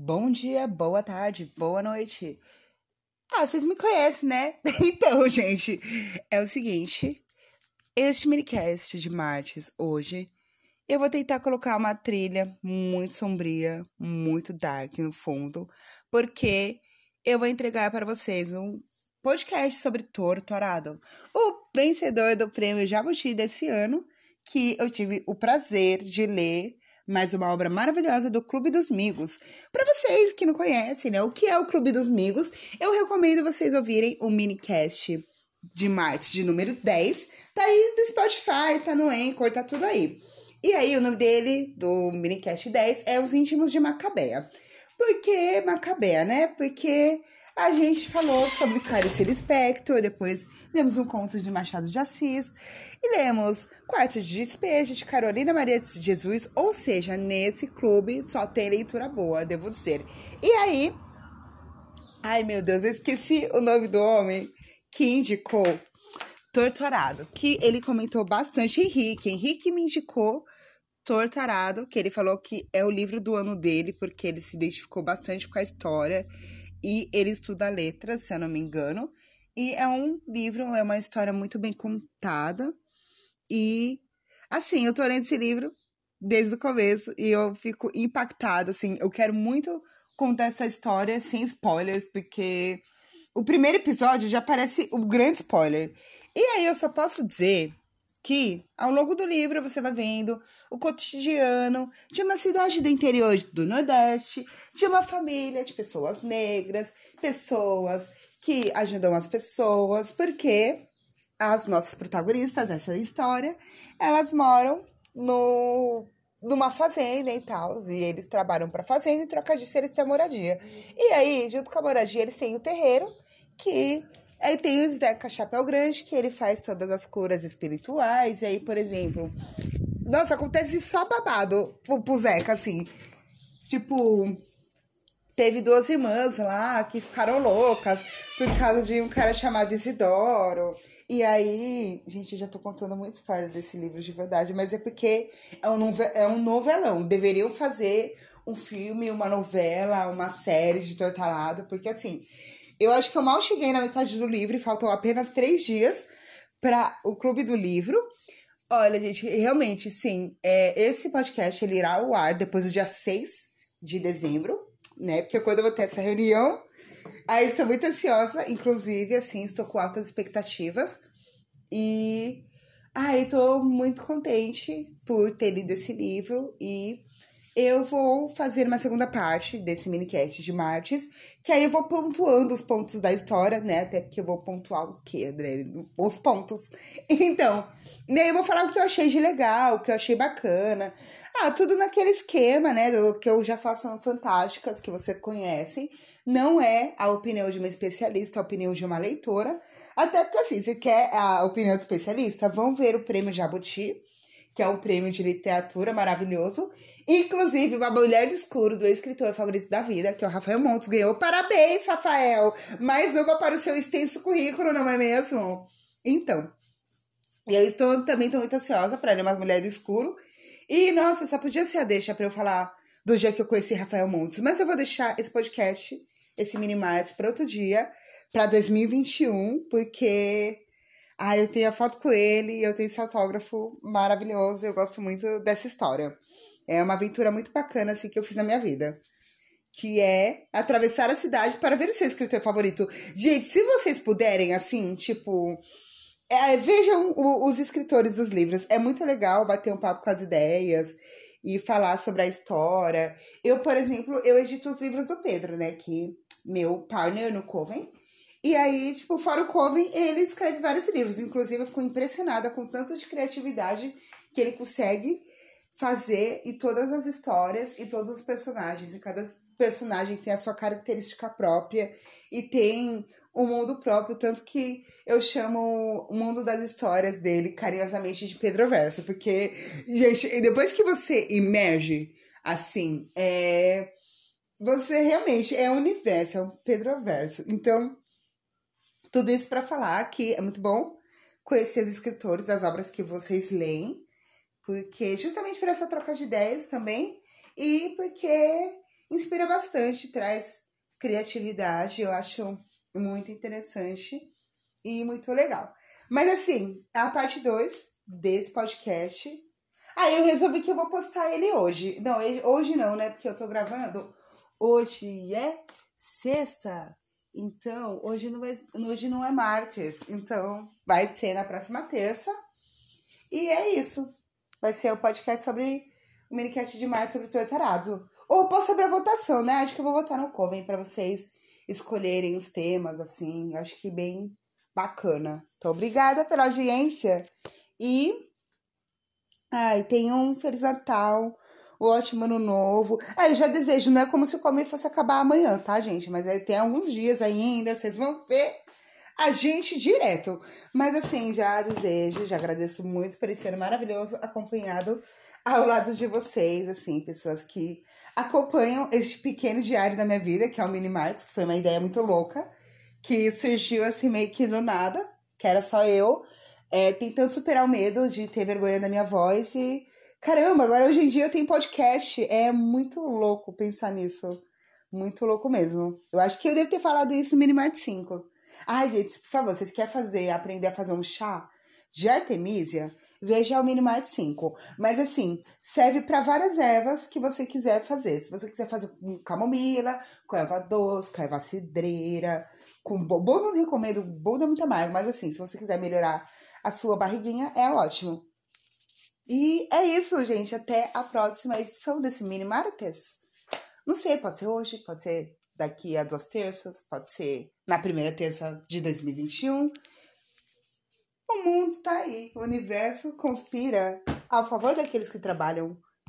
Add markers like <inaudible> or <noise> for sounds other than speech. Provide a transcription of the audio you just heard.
Bom dia, boa tarde, boa noite. Ah, vocês me conhecem, né? <laughs> Então, gente, é o seguinte. Este minicast de Martes, hoje, eu vou tentar colocar uma trilha muito sombria, muito dark no fundo, porque eu vou entregar para vocês um podcast sobre Torturado, o vencedor do prêmio Jabuti desse ano, que eu tive o prazer de ler mais uma obra maravilhosa do Clube dos Migos. Para vocês que não conhecem, né, o que é o Clube dos Migos, eu recomendo vocês ouvirem o minicast de Martes de número 10. Tá aí no Spotify, tá no Anchor, tá tudo aí. E aí, o nome dele, do minicast 10, é Os Íntimos de Macabea. Por que Macabea, né? Porque a gente falou sobre Clarice Lispector, depois lemos um conto de Machado de Assis e lemos Quarto de Despejo de Carolina Maria de Jesus, ou seja, nesse clube só tem leitura boa, devo dizer. E aí, ai meu Deus, eu esqueci o nome do homem que indicou Torturado, que ele comentou bastante, Henrique. Henrique me indicou Torturado, que ele falou que é o livro do ano dele, porque ele se identificou bastante com a história e ele estuda letras, se eu não me engano. E é um livro, é uma história muito bem contada. E, assim, eu tô lendo esse livro desde o começo e eu fico impactada, assim. Eu quero muito contar essa história sem spoilers, porque o primeiro episódio já parece o grande spoiler. E aí eu só posso dizer que ao longo do livro você vai vendo o cotidiano de uma cidade do interior do Nordeste, de uma família de pessoas negras, pessoas que ajudam as pessoas, porque as nossas protagonistas dessa história, elas moram no numa fazenda e tal, e eles trabalham para fazenda e troca disso eles têm moradia. E aí, junto com a moradia, eles têm o terreiro que Aí tem o Zeca Chapéu Grande, que ele faz todas as curas espirituais. E aí, por exemplo. Nossa, acontece só babado pro, pro Zeca, assim. Tipo, teve duas irmãs lá que ficaram loucas por causa de um cara chamado Isidoro. E aí, gente, eu já tô contando muito spoiler desse livro de verdade, mas é porque é um, é um novelão. Deveriam fazer um filme, uma novela, uma série de Tortarado, porque assim, eu acho que eu mal cheguei na metade do livro e faltam apenas três dias para o Clube do Livro. Olha, gente, realmente, sim, é, esse podcast ele irá ao ar depois do dia 6 de dezembro, né? Porque quando eu vou ter essa reunião, aí estou muito ansiosa, inclusive, assim, estou com altas expectativas. E aí estou muito contente por ter lido esse livro e eu vou fazer uma segunda parte desse minicast de Martes, que aí eu vou pontuando os pontos da história, né? Até porque eu vou pontuar o quê, André? Os pontos. <laughs> Então, né, eu vou falar o que eu achei de legal, o que eu achei bacana. Ah, tudo naquele esquema, né? Do que eu já faço no Fantásticas, que você conhece. Não é a opinião de uma especialista, a opinião de uma leitora. Até porque, assim, se quer a opinião do especialista, vão ver o prêmio Jabuti que é um prêmio de literatura maravilhoso. Inclusive, Uma Mulher do Escuro, do escritor favorito da vida, que é o Rafael Montes, ganhou. Parabéns, Rafael! Mais uma para o seu extenso currículo, não é mesmo? Então, eu estou também estou muito ansiosa para ler Uma Mulher do Escuro. E, nossa, só podia ser a deixa para eu falar do dia que eu conheci Rafael Montes. Mas eu vou deixar esse podcast, esse mini martes, para outro dia, para 2021, porque ah, eu tenho a foto com ele, eu tenho esse autógrafo maravilhoso, eu gosto muito dessa história. É uma aventura muito bacana, assim, que eu fiz na minha vida. Que é atravessar a cidade para ver o seu escritor favorito. Gente, se vocês puderem, assim, tipo. É, vejam o, os escritores dos livros. É muito legal bater um papo com as ideias e falar sobre a história. Eu, por exemplo, eu edito os livros do Pedro, né? Que meu partner no Coven. E aí, tipo, fora o Coven, ele escreve vários livros. Inclusive, eu fico impressionada com tanto de criatividade que ele consegue fazer e todas as histórias e todos os personagens. E cada personagem tem a sua característica própria e tem um mundo próprio, tanto que eu chamo o mundo das histórias dele carinhosamente de Pedro Verso, porque, gente, depois que você emerge assim, é. Você realmente é um universo, é um Pedro Verso. Então, tudo isso para falar que é muito bom conhecer os escritores das obras que vocês leem, porque justamente por essa troca de ideias também, e porque inspira bastante, traz criatividade, eu acho muito interessante e muito legal. Mas assim, a parte 2 desse podcast. Aí ah, eu resolvi que eu vou postar ele hoje. Não, hoje não, né? Porque eu tô gravando. Hoje é sexta. Então, hoje não, é, hoje não é martes. Então, vai ser na próxima terça. E é isso. Vai ser o podcast sobre o minicast de março sobre o Tortarado. Ou posso abrir a votação, né? Acho que eu vou votar no Coven para vocês escolherem os temas, assim. Acho que bem bacana. Então, obrigada pela audiência. E. Ai, tenham um Feliz Natal, um ótimo ano novo. Ah, eu já desejo, não é como se o Coven fosse acabar amanhã, tá, gente? Mas tem alguns dias ainda, vocês vão ver a gente direto. Mas assim, já desejo, já agradeço muito por esse ano maravilhoso acompanhado ao lado de vocês, assim, pessoas que acompanham este pequeno diário da minha vida, que é o Mini Marts, que foi uma ideia muito louca, que surgiu assim meio que do nada, que era só eu, é, tentando superar o medo de ter vergonha da minha voz e caramba, agora hoje em dia eu tenho podcast, é muito louco pensar nisso. Muito louco mesmo. Eu acho que eu devo ter falado isso no Minimart 5. Ai, gente, por favor, vocês querem fazer, aprender a fazer um chá de Artemisia? veja o Minimart 5. Mas assim, serve para várias ervas que você quiser fazer. Se você quiser fazer com camomila, com erva doce, com erva cidreira, com bom, não recomendo, bom dá muito amargo, mas assim, se você quiser melhorar a sua barriguinha, é ótimo. E é isso, gente. Até a próxima edição desse Mini Martes. Não sei, pode ser hoje, pode ser daqui a duas terças, pode ser na primeira terça de 2021. O mundo tá aí, o universo conspira a favor daqueles que trabalham